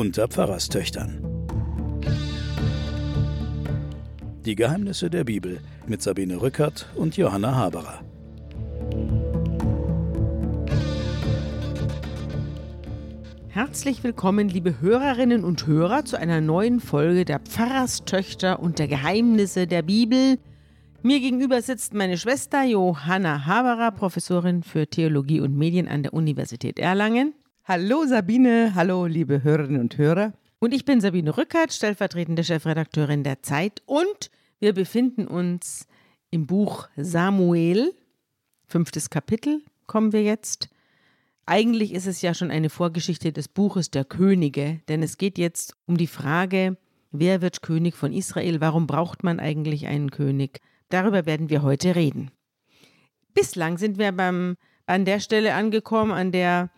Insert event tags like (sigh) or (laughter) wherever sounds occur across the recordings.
unter Pfarrerstöchtern. Die Geheimnisse der Bibel mit Sabine Rückert und Johanna Haberer. Herzlich willkommen, liebe Hörerinnen und Hörer, zu einer neuen Folge der Pfarrerstöchter und der Geheimnisse der Bibel. Mir gegenüber sitzt meine Schwester Johanna Haberer, Professorin für Theologie und Medien an der Universität Erlangen. Hallo Sabine, hallo liebe Hörerinnen und Hörer. Und ich bin Sabine Rückert, stellvertretende Chefredakteurin der Zeit. Und wir befinden uns im Buch Samuel, fünftes Kapitel kommen wir jetzt. Eigentlich ist es ja schon eine Vorgeschichte des Buches der Könige, denn es geht jetzt um die Frage, wer wird König von Israel? Warum braucht man eigentlich einen König? Darüber werden wir heute reden. Bislang sind wir beim, an der Stelle angekommen, an der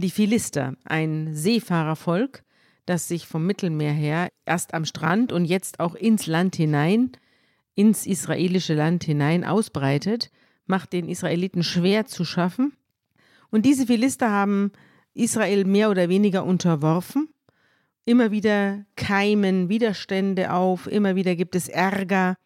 die Philister, ein Seefahrervolk, das sich vom Mittelmeer her erst am Strand und jetzt auch ins Land hinein, ins israelische Land hinein ausbreitet, macht den Israeliten schwer zu schaffen. Und diese Philister haben Israel mehr oder weniger unterworfen. Immer wieder keimen Widerstände auf, immer wieder gibt es Ärger,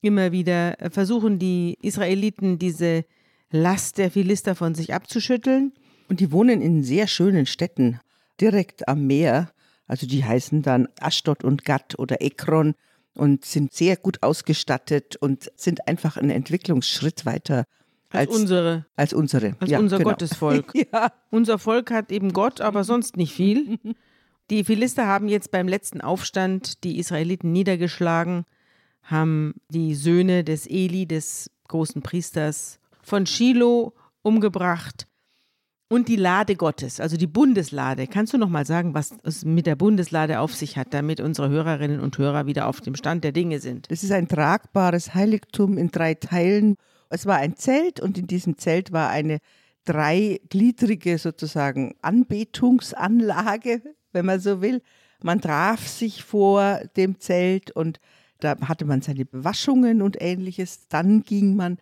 immer wieder versuchen die Israeliten diese Last der Philister von sich abzuschütteln. Und die wohnen in sehr schönen Städten, direkt am Meer. Also die heißen dann Ashdod und Gad oder Ekron und sind sehr gut ausgestattet und sind einfach einen Entwicklungsschritt weiter als, als unsere. Als unsere. Als ja, unser genau. Gottesvolk. (laughs) ja. Unser Volk hat eben Gott, aber sonst nicht viel. (laughs) Die Philister haben jetzt beim letzten Aufstand die Israeliten niedergeschlagen, haben die Söhne des Eli, des großen Priesters von Shiloh, umgebracht und die Lade Gottes, also die Bundeslade. Kannst du noch mal sagen, was es mit der Bundeslade auf sich hat, damit unsere Hörerinnen und Hörer wieder auf dem Stand der Dinge sind? Es ist ein tragbares Heiligtum in drei Teilen. Es war ein Zelt und in diesem Zelt war eine dreigliedrige sozusagen Anbetungsanlage, wenn man so will. Man traf sich vor dem Zelt und da hatte man seine Bewaschungen und ähnliches. Dann ging man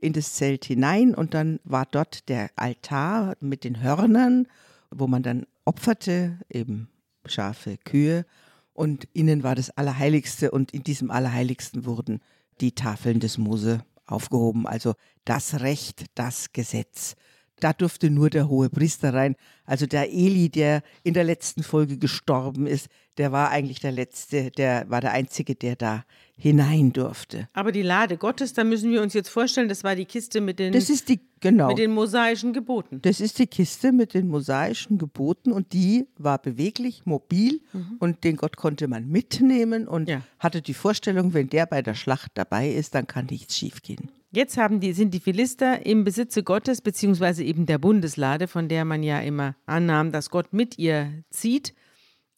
in das Zelt hinein und dann war dort der Altar mit den Hörnern, wo man dann opferte, eben Schafe, Kühe. Und innen war das Allerheiligste und in diesem Allerheiligsten wurden die Tafeln des Mose aufgehoben, also das Recht, das Gesetz. Da durfte nur der hohe Priester rein. Also der Eli, der in der letzten Folge gestorben ist, der war eigentlich der Letzte, der war der Einzige, der da hinein durfte. Aber die Lade Gottes, da müssen wir uns jetzt vorstellen, das war die Kiste mit den, das ist die, genau. mit den mosaischen Geboten. Das ist die Kiste mit den mosaischen Geboten und die war beweglich, mobil mhm. und den Gott konnte man mitnehmen und ja. hatte die Vorstellung, wenn der bei der Schlacht dabei ist, dann kann nichts schiefgehen. Jetzt die, sind die Philister im Besitze Gottes, beziehungsweise eben der Bundeslade, von der man ja immer annahm, dass Gott mit ihr zieht.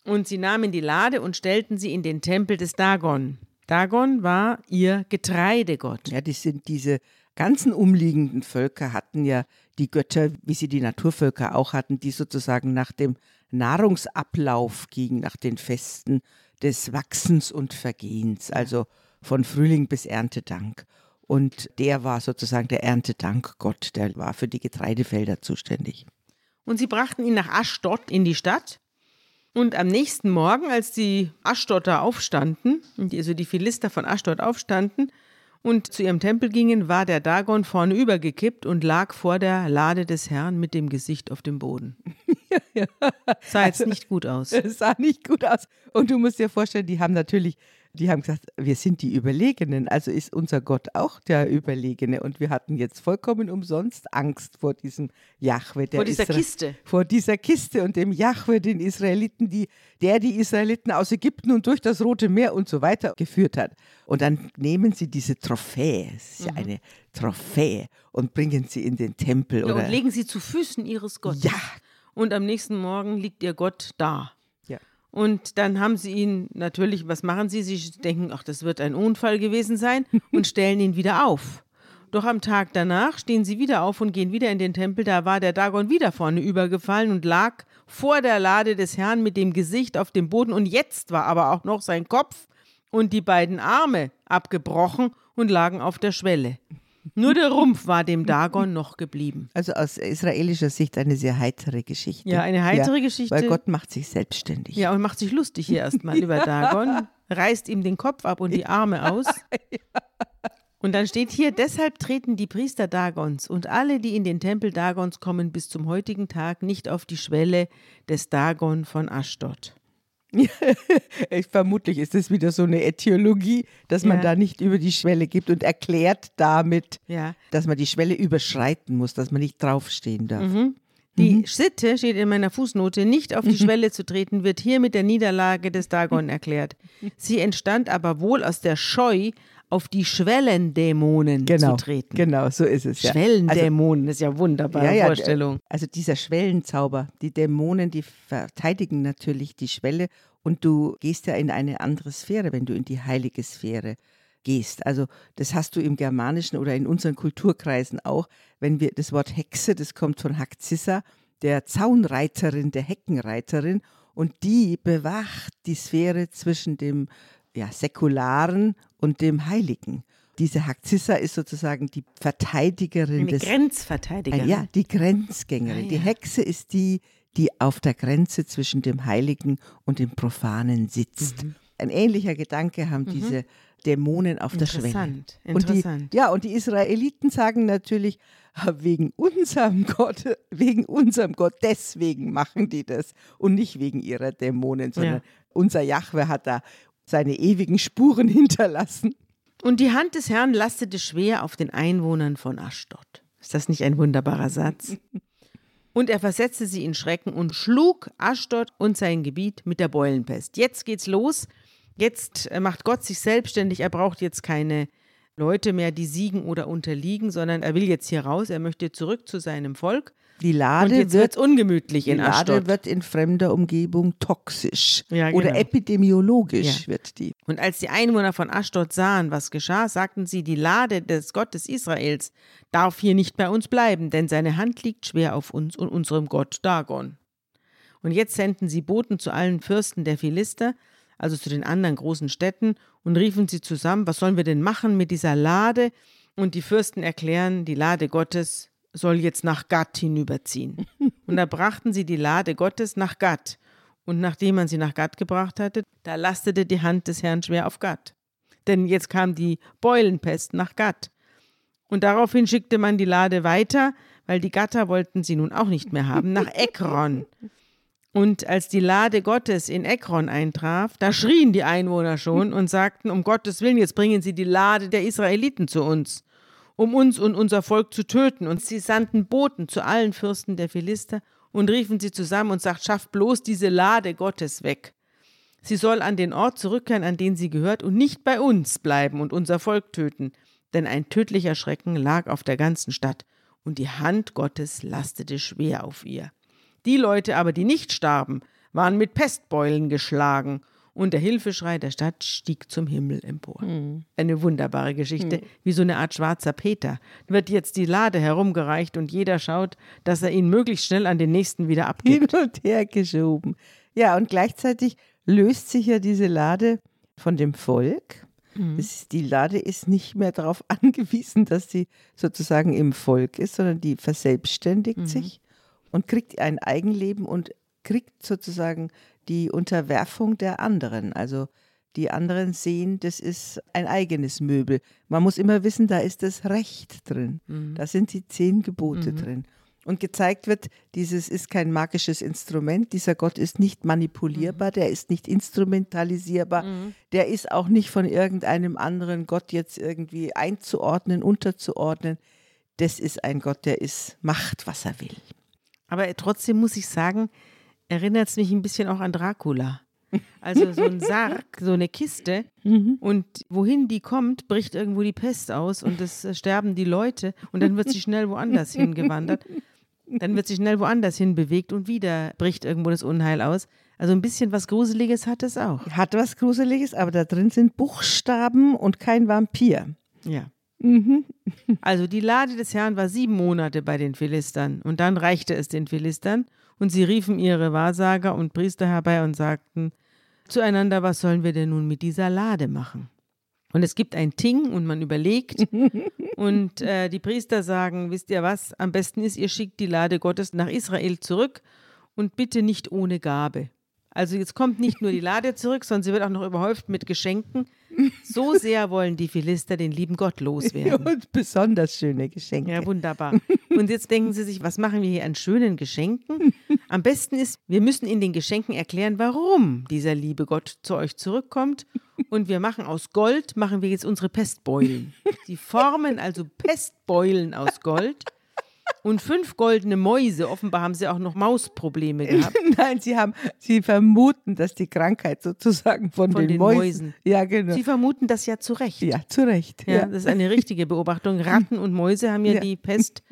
Und sie nahmen die Lade und stellten sie in den Tempel des Dagon. Dagon war ihr Getreidegott. Ja, das sind diese ganzen umliegenden Völker hatten ja die Götter, wie sie die Naturvölker auch hatten, die sozusagen nach dem Nahrungsablauf gingen, nach den Festen des Wachsens und Vergehens, also von Frühling bis Erntedank. Und der war sozusagen der Erntedankgott, der war für die Getreidefelder zuständig. Und sie brachten ihn nach Aschdod in die Stadt und am nächsten Morgen, als die Aschdotter aufstanden, also die Philister von Aschdod aufstanden und zu ihrem Tempel gingen, war der Dagon vorne übergekippt und lag vor der Lade des Herrn mit dem Gesicht auf dem Boden. (laughs) ja, ja. Sah jetzt also, nicht gut aus. Es sah nicht gut aus. Und du musst dir vorstellen, die haben natürlich die haben gesagt, wir sind die Überlegenen, also ist unser Gott auch der Überlegene. Und wir hatten jetzt vollkommen umsonst Angst vor diesem Jahwe. vor dieser Isra Kiste. Vor dieser Kiste und dem Jahwe, den Israeliten, die, der die Israeliten aus Ägypten und durch das Rote Meer und so weiter geführt hat. Und dann nehmen sie diese Trophäe, es ist ja mhm. eine Trophäe, und bringen sie in den Tempel. Ja, oder und legen sie zu Füßen ihres Gottes. Ja. Und am nächsten Morgen liegt ihr Gott da. Und dann haben sie ihn natürlich, was machen sie? Sie denken, ach, das wird ein Unfall gewesen sein (laughs) und stellen ihn wieder auf. Doch am Tag danach stehen sie wieder auf und gehen wieder in den Tempel. Da war der Dagon wieder vorne übergefallen und lag vor der Lade des Herrn mit dem Gesicht auf dem Boden. Und jetzt war aber auch noch sein Kopf und die beiden Arme abgebrochen und lagen auf der Schwelle. Nur der Rumpf war dem Dagon noch geblieben. Also aus israelischer Sicht eine sehr heitere Geschichte. Ja, eine heitere Geschichte. Weil Gott macht sich selbstständig. Ja, und macht sich lustig hier erstmal über (laughs) Dagon, reißt ihm den Kopf ab und die Arme aus. (laughs) Und dann steht hier, deshalb treten die Priester Dagons und alle, die in den Tempel Dagons kommen, bis zum heutigen Tag nicht auf die Schwelle des Dagon von Aschdod. (laughs) ich, vermutlich ist es wieder so eine Äthiologie, dass man Ja. da nicht über die Schwelle gibt und erklärt damit, Ja. dass man die Schwelle überschreiten muss, dass man nicht draufstehen darf. Die Sitte, steht in meiner Fußnote, nicht auf die Schwelle zu treten, wird hier mit der Niederlage des Dagon (laughs) erklärt. Sie entstand aber wohl aus der Scheu, auf die Schwellendämonen Genau, zu treten. genau, so ist es. Ja. Also, Schwellendämonen, ist ja wunderbare ja, Vorstellung. Also dieser Schwellenzauber, die Dämonen, die verteidigen natürlich die Schwelle und du gehst ja in eine andere Sphäre, wenn du in die heilige Sphäre gehst. Also das hast du im Germanischen oder in unseren Kulturkreisen auch, wenn wir das Wort Hexe, das kommt von Haxissa, der Zaunreiterin, der Heckenreiterin und die bewacht die Sphäre zwischen dem ja, säkularen und dem Heiligen. Diese Haxissa ist sozusagen die Verteidigerin des Grenzverteidigerin. Ah, ja, die Grenzgängerin. Ah, Die ja. Hexe ist die, die auf der Grenze zwischen dem Heiligen und dem Profanen sitzt. Mhm. Ein ähnlicher Gedanke haben diese Dämonen auf der Schwelle. Interessant, Und die, interessant. ja, und die Israeliten sagen natürlich, "Ah, wegen unserem Gott, wegen unserem Gott, deswegen machen die das und nicht wegen ihrer Dämonen, sondern Ja. unser Jahwe hat da seine ewigen Spuren (laughs) hinterlassen. Und die Hand des Herrn lastete schwer auf den Einwohnern von Aschdod. Ist das nicht ein wunderbarer Satz? (laughs) Und er versetzte sie in Schrecken und schlug Aschdod und sein Gebiet mit der Beulenpest. Jetzt geht's los. Jetzt äh, macht Gott sich selbstständig. Er braucht jetzt keine Leute mehr, die siegen oder unterliegen, sondern er will jetzt hier raus. Er möchte zurück zu seinem Volk. Die Und Lade jetzt wird ungemütlich Die in Lade Aschdod. wird in fremder Umgebung toxisch Ja, oder genau. epidemiologisch Ja. wird die. Und als die Einwohner von Aschdod sahen, was geschah, sagten sie, die Lade des Gottes Israels darf hier nicht bei uns bleiben, denn seine Hand liegt schwer auf uns und unserem Gott Dagon. Und jetzt senden sie Boten zu allen Fürsten der Philister, also zu den anderen großen Städten, und riefen sie zusammen, was sollen wir denn machen mit dieser Lade? Und die Fürsten erklären, die Lade Gottes soll jetzt nach Gad hinüberziehen. (laughs) Und da brachten sie die Lade Gottes nach Gad. Und nachdem man sie nach Gad gebracht hatte, da lastete die Hand des Herrn schwer auf Gad. Denn jetzt kam die Beulenpest nach Gad. Und daraufhin schickte man die Lade weiter, weil die Gatter wollten sie nun auch nicht mehr haben, nach (laughs) Ekron. Und als die Lade Gottes in Ekron eintraf, da schrien die Einwohner schon und sagten, um Gottes Willen, jetzt bringen sie die Lade der Israeliten zu uns, um uns und unser Volk zu töten. Und sie sandten Boten zu allen Fürsten der Philister und riefen sie zusammen und sagten, schafft bloß diese Lade Gottes weg. Sie soll an den Ort zurückkehren, an den sie gehört, und nicht bei uns bleiben und unser Volk töten. Denn ein tödlicher Schrecken lag auf der ganzen Stadt, und die Hand Gottes lastete schwer auf ihr. Die Leute aber, die nicht starben, waren mit Pestbeulen geschlagen, und der Hilfeschrei der Stadt stieg zum Himmel empor. Eine wunderbare Geschichte, wie so eine Art schwarzer Peter. Wird jetzt die Lade herumgereicht und jeder schaut, dass er ihn möglichst schnell an den nächsten wieder abgibt. Hin und her geschoben. Ja, und gleichzeitig löst sich ja diese Lade von dem Volk. Mhm. Ist, die Lade ist nicht mehr darauf (laughs) angewiesen, dass sie sozusagen im Volk ist, sondern die verselbstständigt Mhm. sich und kriegt ein Eigenleben und kriegt sozusagen die Unterwerfung der anderen. Also die anderen sehen, das ist ein eigenes Möbel. Man muss immer wissen, da ist das Recht drin. Mhm. Da sind die zehn Gebote drin. Und gezeigt wird, dieses ist kein magisches Instrument, dieser Gott ist nicht manipulierbar, der ist nicht instrumentalisierbar, der ist auch nicht von irgendeinem anderen Gott jetzt irgendwie einzuordnen, unterzuordnen. Das ist ein Gott, der ist, macht, was er will. Aber trotzdem muss ich sagen, erinnert es mich ein bisschen auch an Dracula. Also so ein Sarg, so eine Kiste und wohin die kommt, bricht irgendwo die Pest aus und es äh, sterben die Leute und dann wird sie schnell woanders hingewandert. Dann wird sie schnell woanders hin bewegt und wieder bricht irgendwo das Unheil aus. Also ein bisschen was Gruseliges hat es auch. Hat was Gruseliges, aber da drin sind Buchstaben und kein Vampir. Ja. Also die Lade des Herrn war sieben Monate bei den Philistern und dann reichte es den Philistern und sie riefen ihre Wahrsager und Priester herbei und sagten zueinander, was sollen wir denn nun mit dieser Lade machen? Und es gibt ein Ting und man überlegt. (laughs) und äh, die Priester sagen, wisst ihr was, am besten ist, ihr schickt die Lade Gottes nach Israel zurück und bitte nicht ohne Gabe. Also jetzt kommt nicht nur die Lade zurück, sondern sie wird auch noch überhäuft mit Geschenken. So sehr wollen die Philister den lieben Gott loswerden. (laughs) Und besonders schöne Geschenke. Ja, wunderbar. Und jetzt denken sie sich, was machen wir hier an schönen Geschenken? Am besten ist, wir müssen in den Geschenken erklären, warum dieser liebe Gott zu euch zurückkommt. Und wir machen aus Gold, machen wir jetzt unsere Pestbeulen. Sie formen also Pestbeulen aus Gold und fünf goldene Mäuse. Offenbar haben sie auch noch Mausprobleme gehabt. (laughs) Nein, sie haben, sie vermuten, dass die Krankheit sozusagen von, Von den, den Mäusen. Mäusen. Ja, genau. Sie vermuten das ja zu Recht. ja, zu Recht. Ja, das ist eine richtige Beobachtung. Ratten und Mäuse haben ja, Ja. die Pest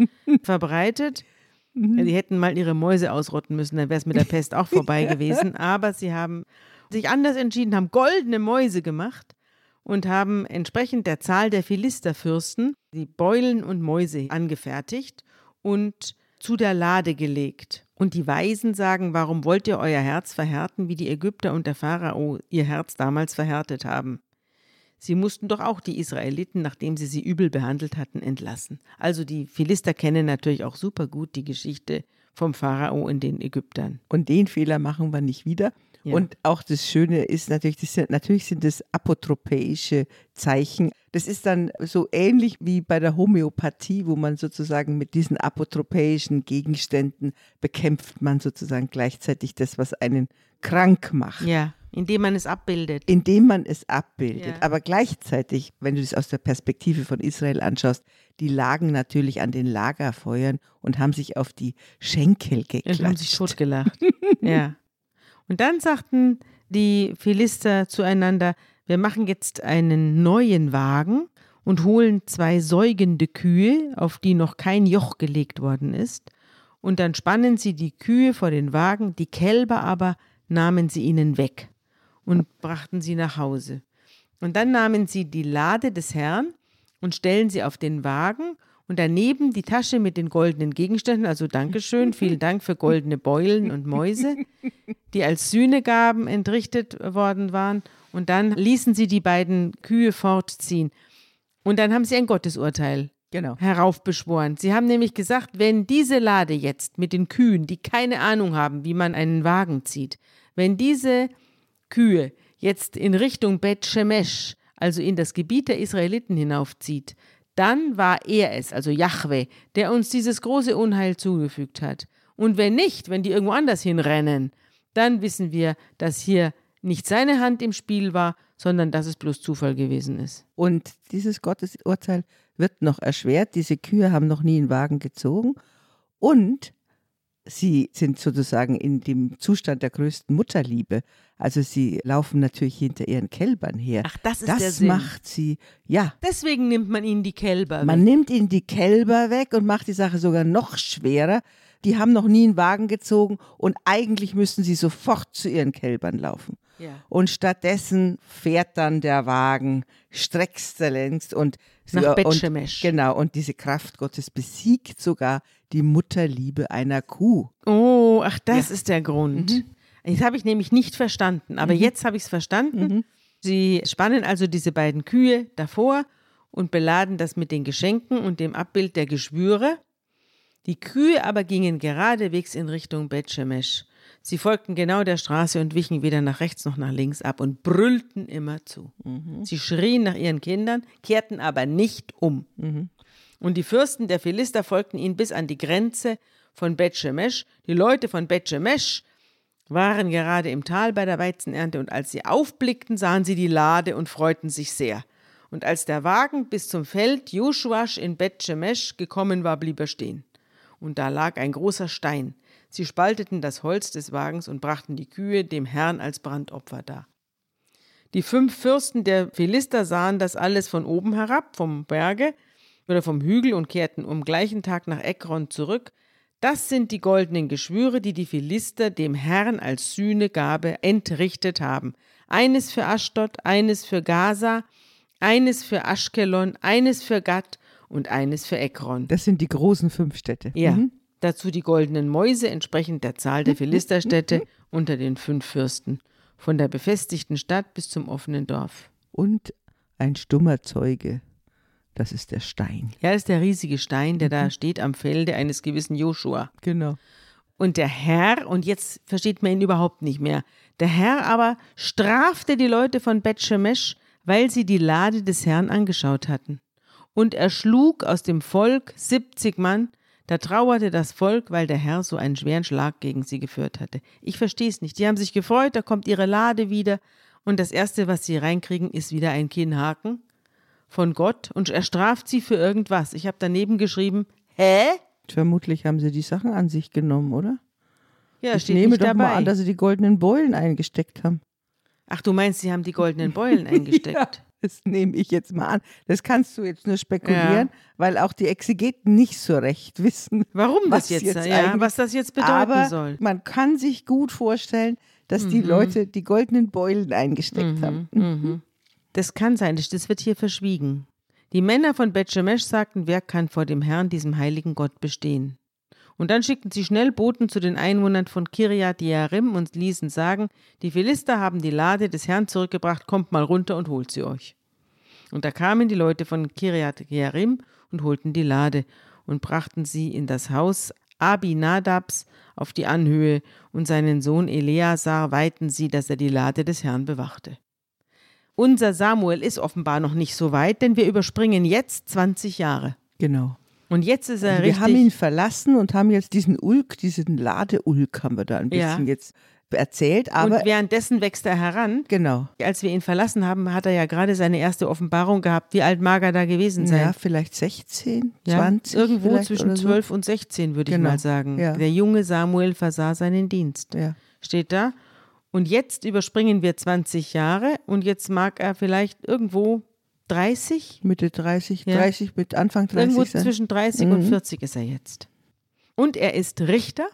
verbreitet. Ja, die hätten mal ihre Mäuse ausrotten müssen, dann wäre es mit der Pest auch (laughs) vorbei gewesen. Aber sie haben sich anders entschieden, haben goldene Mäuse gemacht und haben entsprechend der Zahl der Philisterfürsten die Beulen und Mäuse angefertigt und zu der Lade gelegt. Und die Weisen sagen, warum wollt ihr euer Herz verhärten, wie die Ägypter und der Pharao ihr Herz damals verhärtet haben? Sie mussten doch auch die Israeliten, nachdem sie sie übel behandelt hatten, entlassen. Also die Philister kennen natürlich auch super gut die Geschichte vom Pharao und den Ägyptern. Und den Fehler machen wir nicht wieder. Ja. Und auch das Schöne ist natürlich, das sind, natürlich sind das apotropäische Zeichen. Das ist dann so ähnlich wie bei der Homöopathie, wo man sozusagen mit diesen apotropäischen Gegenständen bekämpft man sozusagen gleichzeitig das, was einen krank macht. Ja, indem man es abbildet. indem man es abbildet. Ja. Aber gleichzeitig, wenn du das aus der Perspektive von Israel anschaust, die lagen natürlich an den Lagerfeuern und haben sich auf die Schenkel geklatscht. Und haben sich totgelacht. (laughs) ja. Und dann sagten die Philister zueinander, wir machen jetzt einen neuen Wagen und holen zwei säugende Kühe, auf die noch kein Joch gelegt worden ist, und dann spannen sie die Kühe vor den Wagen, die Kälber aber nahmen sie ihnen weg und brachten sie nach Hause. Und dann nahmen sie die Lade des Herrn und stellen sie auf den Wagen und daneben die Tasche mit den goldenen Gegenständen, also Dankeschön, vielen Dank für goldene Beulen und Mäuse, die als Sühnegaben entrichtet worden waren. Und dann ließen sie die beiden Kühe fortziehen. Und dann haben sie ein Gottesurteil Genau. heraufbeschworen. Sie haben nämlich gesagt, wenn diese Lade jetzt mit den Kühen, die keine Ahnung haben, wie man einen Wagen zieht, wenn diese Kühe jetzt in Richtung Bet Shemesh, also in das Gebiet der Israeliten hinaufzieht, dann war er es, also Jahwe, der uns dieses große Unheil zugefügt hat. Und wenn nicht, wenn die irgendwo anders hinrennen, dann wissen wir, dass hier nicht seine Hand im Spiel war, sondern dass es bloß Zufall gewesen ist. Und dieses Gottesurteil wird noch erschwert. Diese Kühe haben noch nie einen Wagen gezogen und sie sind sozusagen in dem Zustand der größten Mutterliebe. Also sie laufen natürlich hinter ihren Kälbern her. Ach, das ist das der Sinn. macht sie, ja, Deswegen nimmt man ihnen die Kälber. Man weg. nimmt ihnen die Kälber weg und macht die Sache sogar noch schwerer. Die haben noch nie einen Wagen gezogen und eigentlich müssten sie sofort zu ihren Kälbern laufen. Ja. Und stattdessen fährt dann der Wagen strecksterlängst und Nach Bet und, Shemesh. Genau, und diese Kraft Gottes besiegt sogar die Mutterliebe einer Kuh. Oh, ach, das ist der Grund. Mhm. Das habe ich nämlich nicht verstanden, aber jetzt habe ich es verstanden. Mhm. Sie spannen also diese beiden Kühe davor und beladen das mit den Geschenken und dem Abbild der Geschwüre. Die Kühe aber gingen geradewegs in Richtung Bet Shemesh. Sie folgten genau der Straße und wichen weder nach rechts noch nach links ab und brüllten immer zu. Sie schrien nach ihren Kindern, kehrten aber nicht um. Und die Fürsten der Philister folgten ihnen bis an die Grenze von Bet Shemesh. Die Leute von Bet Shemesh waren gerade im Tal bei der Weizenernte und als sie aufblickten, sahen sie die Lade und freuten sich sehr. Und als der Wagen bis zum Feld Joshuasch in Bet Shemesh gekommen war, blieb er stehen. Und da lag ein großer Stein. Sie spalteten das Holz des Wagens und brachten die Kühe dem Herrn als Brandopfer dar. Die fünf Fürsten der Philister sahen das alles von oben herab, vom Berge oder vom Hügel und kehrten am gleichen Tag nach Ekron zurück. Das sind die goldenen Geschwüre, die die Philister dem Herrn als Sühnegabe entrichtet haben. Eines für Aschdod, eines für Gaza, eines für Aschkelon, eines für Gad und eines für Ekron. Das sind die großen fünf Städte. Ja, Mhm. Dazu die goldenen Mäuse entsprechend der Zahl der Philisterstädte (laughs) unter den fünf Fürsten, von der befestigten Stadt bis zum offenen Dorf. Und ein stummer Zeuge. Das ist der Stein. Ja, das ist der riesige Stein, der da steht am Felde eines gewissen Joshua. Genau. Und der Herr, und jetzt versteht man ihn überhaupt nicht mehr, der Herr aber strafte die Leute von Bethshemesh, weil sie die Lade des Herrn angeschaut hatten. Und er schlug aus dem Volk 70 Mann, da trauerte das Volk, weil der Herr so einen schweren Schlag gegen sie geführt hatte. Ich verstehe es nicht. Die haben sich gefreut, da kommt ihre Lade wieder, und das Erste, was sie reinkriegen, ist wieder ein Kinnhaken von Gott, und er straft sie für irgendwas. Ich habe daneben geschrieben, hä? Vermutlich haben sie die Sachen an sich genommen, oder? Ja, ich steht nehme nicht doch dabei. mal an, dass sie die goldenen Beulen eingesteckt haben. Ach, du meinst, sie haben die goldenen Beulen (laughs) eingesteckt? Das (laughs) nehme ich jetzt mal an. Das kannst du jetzt nur spekulieren, weil auch die Exegeten nicht so recht (laughs) wissen, Warum was das jetzt, jetzt ja, was das jetzt bedeuten Aber soll. man kann sich gut vorstellen, dass die Leute die goldenen Beulen eingesteckt haben. Mhm. Das kann sein, das wird hier verschwiegen. Die Männer von Bethshemesh sagten, wer kann vor dem Herrn, diesem heiligen Gott, bestehen? Und dann schickten sie schnell Boten zu den Einwohnern von Kiriat Jearim und ließen sagen, die Philister haben die Lade des Herrn zurückgebracht, kommt mal runter und holt sie euch. Und da kamen die Leute von Kiriat Jearim und holten die Lade und brachten sie in das Haus Abinadabs auf die Anhöhe und seinen Sohn Eleazar weihten sie, dass er die Lade des Herrn bewachte. Unser Samuel ist offenbar noch nicht so weit, denn wir überspringen jetzt 20 Jahre. Genau. Und jetzt ist er Wir richtig. haben ihn verlassen und haben jetzt diesen Ulk, diesen Ladeulk haben wir da ein Ja. bisschen jetzt erzählt. Aber und währenddessen wächst er heran. genau. Als wir ihn verlassen haben, hat er ja gerade seine erste Offenbarung gehabt. Wie alt mag er da gewesen sein? Ja, vielleicht 16, Ja, 20. irgendwo zwischen so. 12 und 16, würde ich Genau, mal sagen. ja. Der junge Samuel versah seinen Dienst. Ja. Steht da. Und jetzt überspringen wir 20 Jahre und jetzt mag er vielleicht irgendwo 30? Mitte 30, Ja. 30 mit Anfang 30 Irgendwo sein. zwischen 30 und Mhm. 40 ist er jetzt. Und er ist Richter,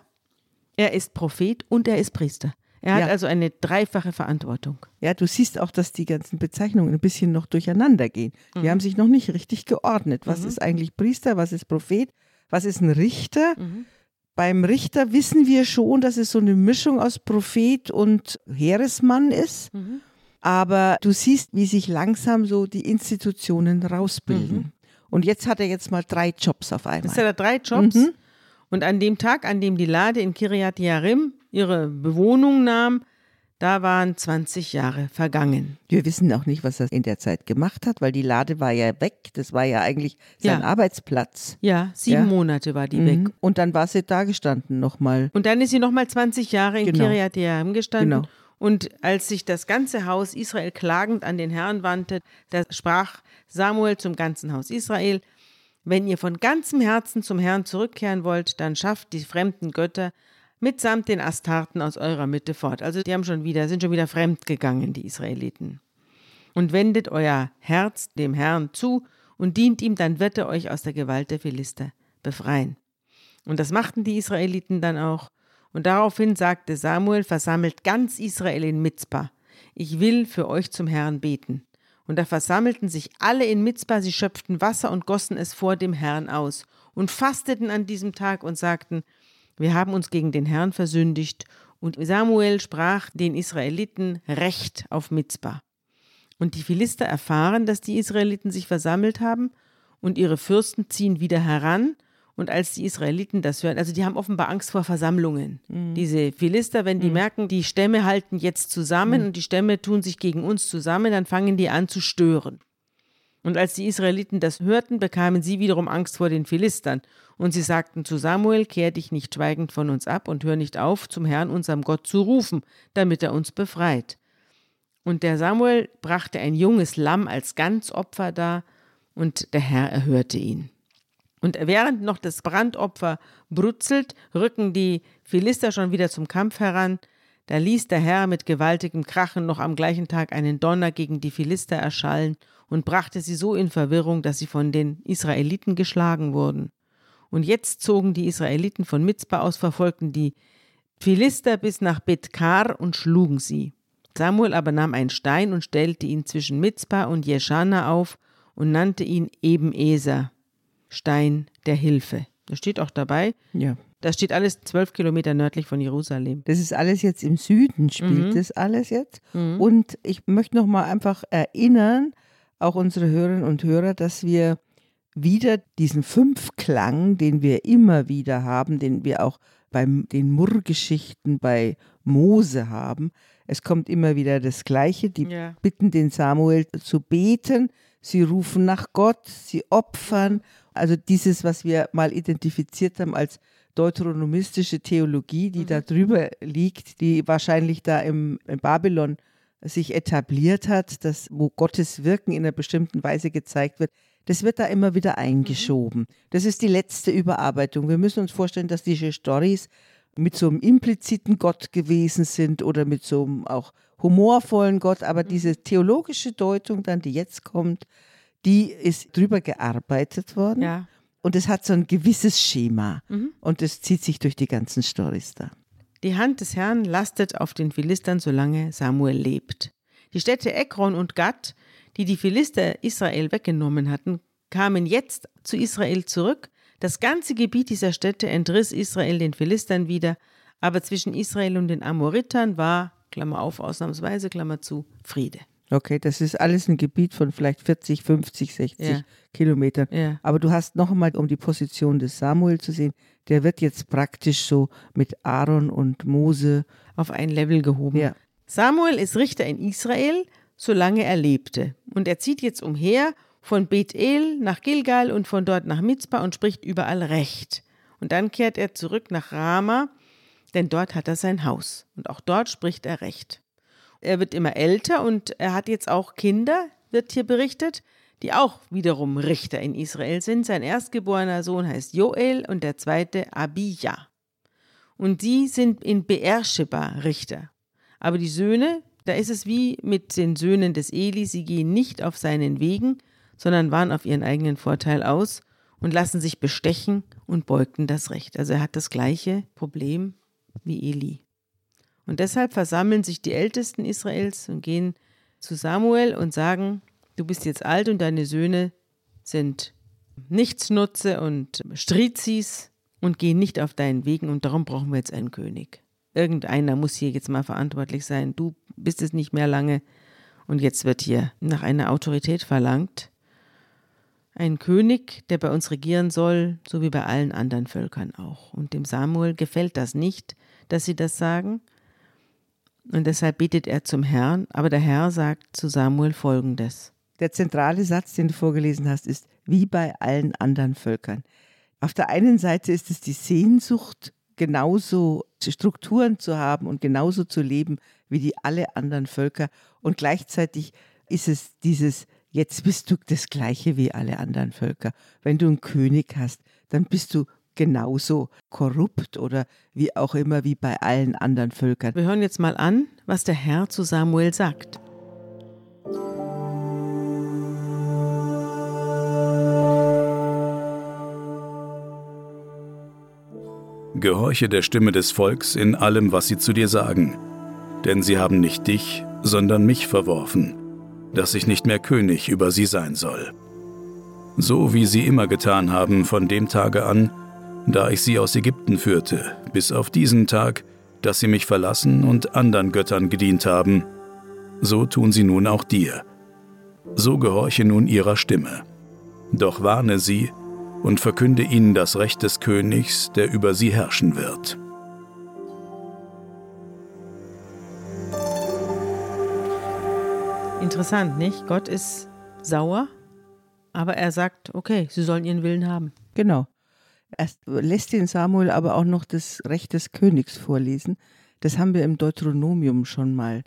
er ist Prophet und er ist Priester. Er hat Ja. also eine dreifache Verantwortung. Ja, du siehst auch, dass die ganzen Bezeichnungen ein bisschen noch durcheinander gehen. Mhm. Die haben sich noch nicht richtig geordnet. Was ist eigentlich Priester, was ist Prophet, was ist ein Richter? Mhm. Beim Richter wissen wir schon, dass es so eine Mischung aus Prophet und Heeresmann ist. Mhm. Aber du siehst, wie sich langsam so die Institutionen rausbilden. Mhm. Und jetzt hat er jetzt mal drei Jobs auf einmal. Das hat er drei Jobs. Mhm. Und an dem Tag, an dem die Lade in Kiryat Yarim ihre Bewohnung nahm, da waren 20 Jahre vergangen. Wir wissen auch nicht, was er in der Zeit gemacht hat, weil die Lade war ja weg. Das war ja eigentlich sein Ja. Arbeitsplatz. Ja, sieben Ja. Monate war die Mhm. weg. Und dann war sie da gestanden nochmal. Und dann ist sie nochmal 20 Jahre in Genau. Kiryat Jearim gestanden. Genau. Und als sich das ganze Haus Israel klagend an den Herrn wandte, da sprach Samuel zum ganzen Haus Israel, wenn ihr von ganzem Herzen zum Herrn zurückkehren wollt, dann schafft die fremden Götter mitsamt den Astarten aus eurer Mitte fort. Also die haben schon wieder, sind schon wieder fremd gegangen, die Israeliten. Und wendet euer Herz dem Herrn zu und dient ihm, dann wird er euch aus der Gewalt der Philister befreien. Und das machten die Israeliten dann auch. Und daraufhin sagte Samuel, versammelt ganz Israel in Mizpah. Ich will für euch zum Herrn beten. Und da versammelten sich alle in Mizpah, sie schöpften Wasser und gossen es vor dem Herrn aus und fasteten an diesem Tag und sagten, wir haben uns gegen den Herrn versündigt. Und Samuel sprach den Israeliten Recht auf Mizpah. Und die Philister erfahren, dass die Israeliten sich versammelt haben und ihre Fürsten ziehen wieder heran. Und als die Israeliten das hören, also die haben offenbar Angst vor Versammlungen. Diese Philister, wenn die merken, die Stämme halten jetzt zusammen und die Stämme tun sich gegen uns zusammen, dann fangen die an zu stören. Und als die Israeliten das hörten, bekamen sie wiederum Angst vor den Philistern. Und sie sagten zu Samuel, kehr dich nicht schweigend von uns ab und hör nicht auf, zum Herrn unserem Gott zu rufen, damit er uns befreit. Und der Samuel brachte ein junges Lamm als Ganzopfer dar, und der Herr erhörte ihn. Und während noch das Brandopfer brutzelt, rücken die Philister schon wieder zum Kampf heran. Da ließ der Herr mit gewaltigem Krachen noch am gleichen Tag einen Donner gegen die Philister erschallen und brachte sie so in Verwirrung, dass sie von den Israeliten geschlagen wurden. Und jetzt zogen die Israeliten von Mizpah aus, verfolgten die Philister bis nach Bethkar und schlugen sie. Samuel aber nahm einen Stein und stellte ihn zwischen Mizpah und Jeschana auf und nannte ihn Ebeneser, Stein der Hilfe. Das steht auch dabei. Ja. Das steht alles zwölf Kilometer nördlich von Jerusalem. Das ist alles jetzt im Süden, spielt Mhm. das alles jetzt. Und ich möchte noch mal einfach erinnern auch unsere Hörerinnen und Hörer, dass wir wieder diesen Fünfklang, den wir immer wieder haben, den wir auch bei den Murrgeschichten bei Mose haben. Es kommt immer wieder das Gleiche. Die Ja. bitten den Samuel zu beten. Sie rufen nach Gott, sie opfern. Also dieses, was wir mal identifiziert haben als deuteronomistische Theologie, die da drüber liegt, die wahrscheinlich da im, in Babylon sich etabliert hat, dass, wo Gottes Wirken in einer bestimmten Weise gezeigt wird, das wird da immer wieder eingeschoben. Das ist die letzte Überarbeitung. Wir müssen uns vorstellen, dass diese Stories mit so einem impliziten Gott gewesen sind oder mit so einem auch humorvollen Gott, aber diese theologische Deutung dann, die jetzt kommt, die ist drüber gearbeitet worden Ja. und es hat so ein gewisses Schema und es zieht sich durch die ganzen Stories da. Die Hand des Herrn lastet auf den Philistern, solange Samuel lebt. Die Städte Ekron und Gad, die die Philister Israel weggenommen hatten, kamen jetzt zu Israel zurück. Das ganze Gebiet dieser Städte entriss Israel den Philistern wieder, aber zwischen Israel und den Amoritern war, Klammer auf, ausnahmsweise, Klammer zu, Friede. Okay, das ist alles ein Gebiet von vielleicht 40, 50, 60 Ja. Kilometern. Ja. Aber du hast noch einmal, um die Position des Samuel zu sehen, der wird jetzt praktisch so mit Aaron und Mose. Auf ein Level gehoben. Ja. Samuel ist Richter in Israel, solange er lebte. Und er zieht jetzt umher von Bethel nach Gilgal und von dort nach Mizpah und spricht überall Recht. Und dann kehrt er zurück nach Rama, denn dort hat er sein Haus. Und auch dort spricht er Recht. Er wird immer älter und er hat jetzt auch Kinder, wird hier berichtet, die auch wiederum Richter in Israel sind. Sein erstgeborener Sohn heißt Joel und der zweite Abijah. Und die sind in Beersheba Richter. Aber die Söhne, da ist es wie mit den Söhnen des Eli, sie gehen nicht auf seinen Wegen, sondern waren auf ihren eigenen Vorteil aus und lassen sich bestechen und beugten das Recht. Also er hat das gleiche Problem wie Eli. Und deshalb versammeln sich die Ältesten Israels und gehen zu Samuel und sagen, du bist jetzt alt und deine Söhne sind Nichtsnutze und Strizis und gehen nicht auf deinen Wegen und darum brauchen wir jetzt einen König. Irgendeiner muss hier jetzt mal verantwortlich sein. Du bist es nicht mehr lange und jetzt wird hier nach einer Autorität verlangt. Ein König, der bei uns regieren soll, so wie bei allen anderen Völkern auch. Und dem Samuel gefällt das nicht, dass sie das sagen. Und deshalb betet er zum Herrn, aber der Herr sagt zu Samuel folgendes. Der zentrale Satz, den du vorgelesen hast, ist wie bei allen anderen Völkern. Auf der einen Seite ist es die Sehnsucht, genauso Strukturen zu haben und genauso zu leben wie die alle anderen Völker. Und gleichzeitig ist es dieses, jetzt bist du das gleiche wie alle anderen Völker. Wenn du einen König hast, dann bist du genauso korrupt oder wie auch immer wie bei allen anderen Völkern. Wir hören jetzt mal an, was der Herr zu Samuel sagt. Gehorche der Stimme des Volks in allem, was sie zu dir sagen. Denn sie haben nicht dich, sondern mich verworfen, dass ich nicht mehr König über sie sein soll. So wie sie immer getan haben von dem Tage an, da ich sie aus Ägypten führte, bis auf diesen Tag, dass sie mich verlassen und anderen Göttern gedient haben, so tun sie nun auch dir. So gehorche nun ihrer Stimme. Doch warne sie und verkünde ihnen das Recht des Königs, der über sie herrschen wird. Interessant, nicht? Gott ist sauer, aber er sagt, okay, sie sollen ihren Willen haben. Genau. Er lässt den Samuel aber auch noch das Recht des Königs vorlesen. Das haben wir im Deuteronomium schon mal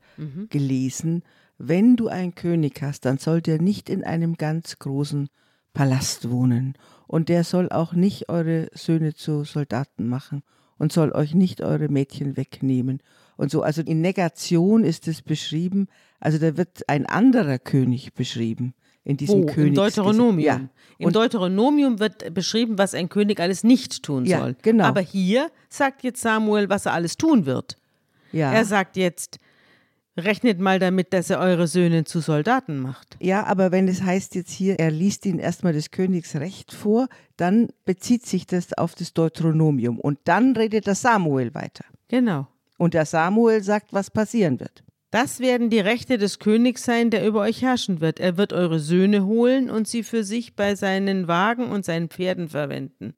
gelesen. Wenn du einen König hast, dann soll der nicht in einem ganz großen Palast wohnen. Und der soll auch nicht eure Söhne zu Soldaten machen und soll euch nicht eure Mädchen wegnehmen. Und so, also in Negation ist es beschrieben, also da wird ein anderer König beschrieben in diesem Wo? Königs Im Deuteronomium. Ja. Im Und Deuteronomium wird beschrieben, was ein König alles nicht tun Ja, soll. genau. Aber hier sagt jetzt Samuel, was er alles tun wird. ja. Er sagt jetzt, rechnet mal damit, dass er eure Söhne zu Soldaten macht. Ja, aber wenn es heißt jetzt hier, er liest ihnen erstmal des Königs Recht vor, dann bezieht sich das auf das Deuteronomium und dann redet der Samuel weiter. Genau. Und der Samuel sagt, was passieren wird. Das werden die Rechte des Königs sein, der über euch herrschen wird. Er wird eure Söhne holen und sie für sich bei seinen Wagen und seinen Pferden verwenden.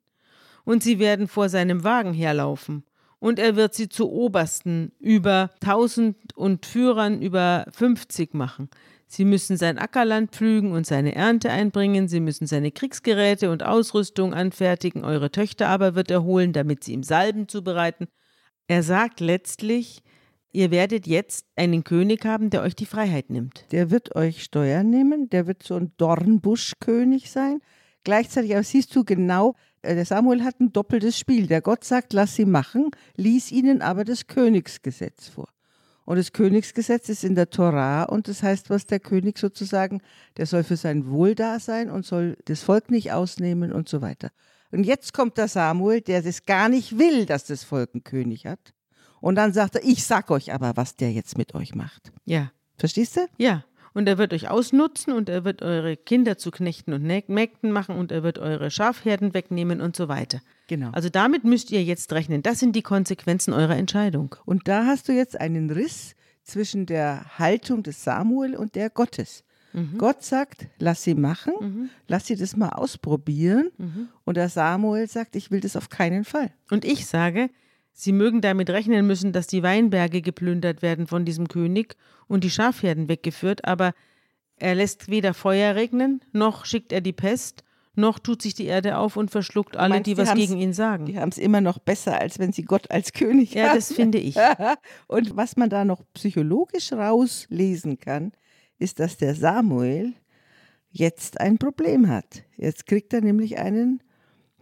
Und sie werden vor seinem Wagen herlaufen. Und er wird sie zu Obersten über tausend und Führern über fünfzig machen. Sie müssen sein Ackerland pflügen und seine Ernte einbringen, sie müssen seine Kriegsgeräte und Ausrüstung anfertigen, eure Töchter aber wird er holen, damit sie ihm Salben zubereiten. Er sagt letztlich, Ihr werdet jetzt einen König haben, der euch die Freiheit nimmt. Der wird euch Steuern nehmen, der wird so ein Dornbuschkönig sein. Gleichzeitig aber siehst du genau, äh, der Samuel hat ein doppeltes Spiel. Der Gott sagt, lass sie machen, ließ ihnen aber das Königsgesetz vor. Und das Königsgesetz ist in der Torah und das heißt, was der König sozusagen, der soll für sein Wohl da sein und soll das Volk nicht ausnehmen und so weiter. Und jetzt kommt der Samuel, der das gar nicht will, dass das Volk einen König hat. Und dann sagt er, ich sag euch aber, was der jetzt mit euch macht. Ja. Verstehst du? Ja. Und er wird euch ausnutzen und er wird eure Kinder zu Knechten und Mägden machen und er wird eure Schafherden wegnehmen und so weiter. Genau. Also damit müsst ihr jetzt rechnen. Das sind die Konsequenzen eurer Entscheidung. Und da hast du jetzt einen Riss zwischen der Haltung des Samuel und der Gottes. Mhm. Gott sagt, lass sie machen, mhm. lass sie das mal ausprobieren. Mhm. Und der Samuel sagt, ich will das auf keinen Fall. Und ich sage, Sie mögen damit rechnen müssen, dass die Weinberge geplündert werden von diesem König und die Schafherden weggeführt, aber er lässt weder Feuer regnen, noch schickt er die Pest, noch tut sich die Erde auf und verschluckt alle, meinst, die, die was gegen ihn sagen. Die haben es immer noch besser, als wenn sie Gott als König ja, haben. Ja, das finde ich. (laughs) und was man da noch psychologisch rauslesen kann, ist, dass der Samuel jetzt ein Problem hat. Jetzt kriegt er nämlich einen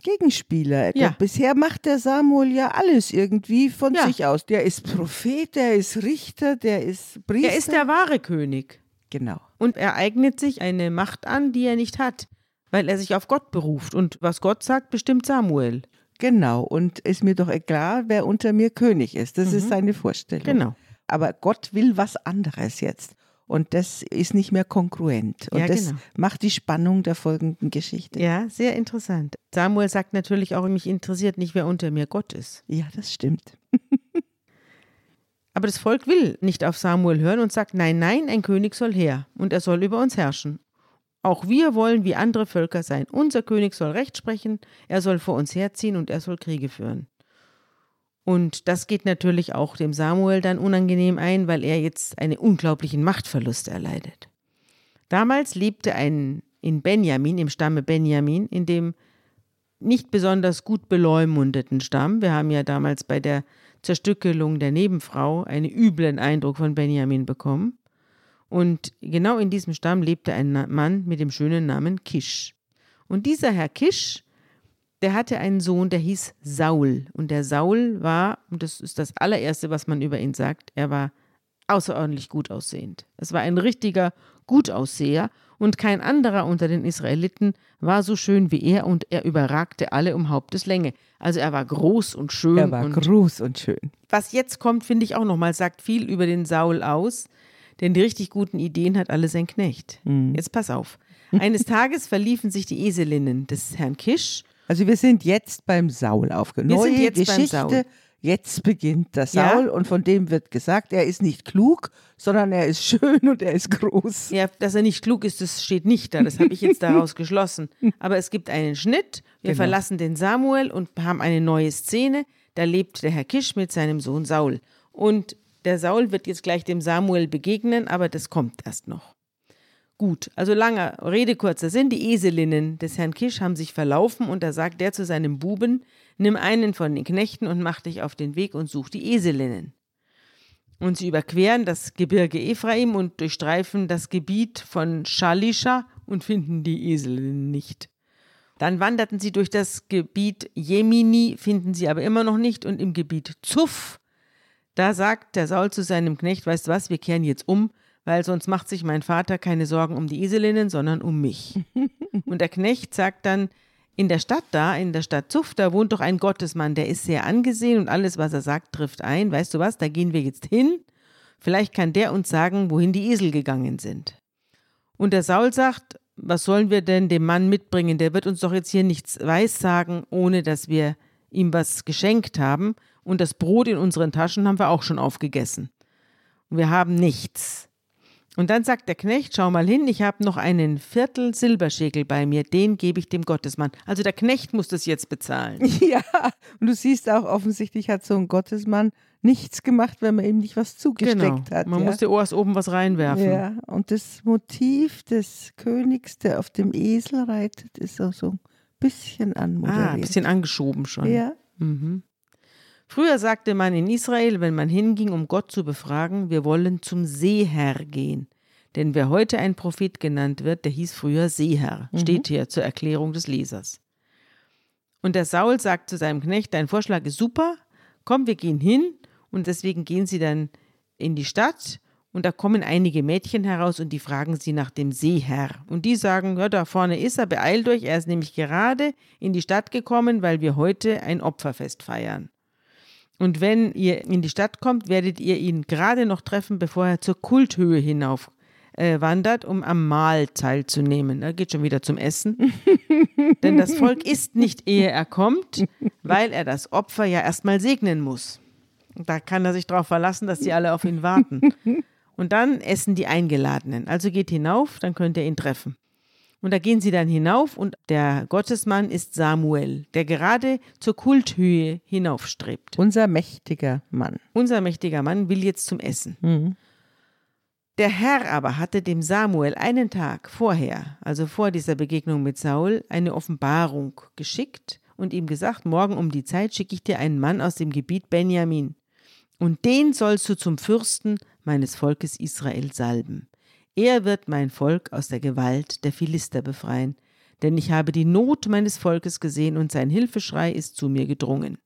Gegenspieler. Ja. Bisher macht der Samuel ja alles irgendwie von ja. sich aus. Der ist Prophet, der ist Richter, der ist Priester. Er ist der wahre König. Genau. Und er eignet sich eine Macht an, die er nicht hat, weil er sich auf Gott beruft. Und was Gott sagt, bestimmt Samuel. Genau. Und ist mir doch egal, wer unter mir König ist. Das mhm. ist seine Vorstellung. Genau. Aber Gott will was anderes jetzt. Und das ist nicht mehr kongruent. Und ja, das genau. macht die Spannung der folgenden Geschichte. Ja, sehr interessant. Samuel sagt natürlich auch, mich interessiert nicht, wer unter mir Gott ist. Ja, das stimmt. (laughs) Aber das Volk will nicht auf Samuel hören und sagt, nein, nein, ein König soll her und er soll über uns herrschen. Auch wir wollen wie andere Völker sein. Unser König soll Recht sprechen, er soll vor uns herziehen und er soll Kriege führen. Und das geht natürlich auch dem Samuel dann unangenehm ein, weil er jetzt einen unglaublichen Machtverlust erleidet. Damals lebte ein in Benjamin, im Stamme Benjamin, in dem nicht besonders gut beleumundeten Stamm. Wir haben ja damals bei der Zerstückelung der Nebenfrau einen üblen Eindruck von Benjamin bekommen. Und genau in diesem Stamm lebte ein Mann mit dem schönen Namen Kisch. Und dieser Herr Kisch der hatte einen Sohn, der hieß Saul. Und der Saul war, und das ist das allererste, was man über ihn sagt, er war außerordentlich gut aussehend. Es war ein richtiger Gutausseher und kein anderer unter den Israeliten war so schön wie er und er überragte alle um Haupteslänge. Also er war groß und schön. Er war und groß und schön. Was jetzt kommt, finde ich auch nochmal, sagt viel über den Saul aus, denn die richtig guten Ideen hat alle sein Knecht. Mhm. Jetzt pass auf. Eines Tages verliefen sich die Eselinnen des Herrn Kisch also wir sind jetzt beim Saul aufgenommen. Sind jetzt Geschichte. Jetzt beginnt der Saul Ja. und von dem wird gesagt, er ist nicht klug, sondern er ist (laughs) schön und er ist groß. Ja, dass er nicht klug ist, das steht nicht da. Das habe ich jetzt daraus (laughs) geschlossen. Aber es gibt einen Schnitt. Wir Genau. verlassen den Samuel und haben eine neue Szene. Da lebt der Herr Kisch mit seinem Sohn Saul. Und der Saul wird jetzt gleich dem Samuel begegnen, aber das kommt erst noch. Gut, also langer Rede, kurzer Sinn. Die Eselinnen des Herrn Kisch haben sich verlaufen und da sagt er zu seinem Buben: Nimm einen von den Knechten und mach dich auf den Weg und such die Eselinnen. Und sie überqueren das Gebirge Ephraim und durchstreifen das Gebiet von Shalisha und finden die Eselinnen nicht. Dann wanderten sie durch das Gebiet Jemini, finden sie aber immer noch nicht. Und im Gebiet Zuff, da sagt der Saul zu seinem Knecht, weißt du was, wir kehren jetzt um, weil sonst macht sich mein Vater keine Sorgen um die Eselinnen, sondern um mich. (laughs) Und der Knecht sagt dann, in der Stadt da, in der Stadt Zuff, da wohnt doch ein Gottesmann, der ist sehr angesehen und alles, was er sagt, trifft ein. Weißt du was, da gehen wir jetzt hin. Vielleicht kann der uns sagen, wohin die Esel gegangen sind. Und der Saul sagt, was sollen wir denn dem Mann mitbringen? Der wird uns doch jetzt hier nichts weissagen, ohne dass wir ihm was geschenkt haben. Und das Brot in unseren Taschen haben wir auch schon aufgegessen. und wir haben nichts. Und dann sagt der Knecht, schau mal hin, ich habe noch einen Viertel Silberschäkel bei mir, den gebe ich dem Gottesmann. Also der Knecht muss das jetzt bezahlen. (laughs) Ja, und du siehst auch, offensichtlich hat so ein Gottesmann nichts gemacht, wenn man ihm nicht was zugesteckt genau. hat. Man ja. musste erst oben was reinwerfen. Ja, und das Motiv des Königs, der auf dem Esel reitet, ist auch so ein bisschen anmoderiert. Ah, ein bisschen angeschoben schon. Ja. Mhm. Früher sagte man in Israel, wenn man hinging, um Gott zu befragen, wir wollen zum Seeherr gehen. Denn wer heute ein Prophet genannt wird, der hieß früher Seeherr. Mhm. Steht hier zur Erklärung des Lesers. Und der Saul sagt zu seinem Knecht, dein Vorschlag ist super, komm, wir gehen hin. Und deswegen gehen sie dann in die Stadt und da kommen einige Mädchen heraus und die fragen sie nach dem Seeherr. Und die sagen, ja, da vorne ist er, beeilt euch, er ist nämlich gerade in die Stadt gekommen, weil wir heute ein Opferfest feiern. Und wenn ihr in die Stadt kommt, werdet ihr ihn gerade noch treffen, bevor er zur Kulthöhe hinauf äh, wandert, um am Mahl teilzunehmen. Er geht schon wieder zum Essen. (laughs) Denn das Volk isst nicht, ehe er kommt, weil er das Opfer ja erstmal segnen muss. Da kann er sich darauf verlassen, dass sie alle auf ihn warten. (laughs) Und dann essen die Eingeladenen. Also geht hinauf, dann könnt ihr ihn treffen. Und da gehen sie dann hinauf und der Gottesmann ist Samuel, der gerade zur Kulthöhe hinaufstrebt. Unser mächtiger Mann. Unser mächtiger Mann will jetzt zum Essen. Mhm. Der Herr aber hatte dem Samuel einen Tag vorher, also vor dieser Begegnung mit Saul, eine Offenbarung geschickt und ihm gesagt, morgen um die Zeit schicke ich dir einen Mann aus dem Gebiet Benjamin. Und den sollst du zum Fürsten meines Volkes Israel salben. Er wird mein Volk aus der Gewalt der Philister befreien, denn ich habe die Not meines Volkes gesehen und sein Hilfeschrei ist zu mir gedrungen.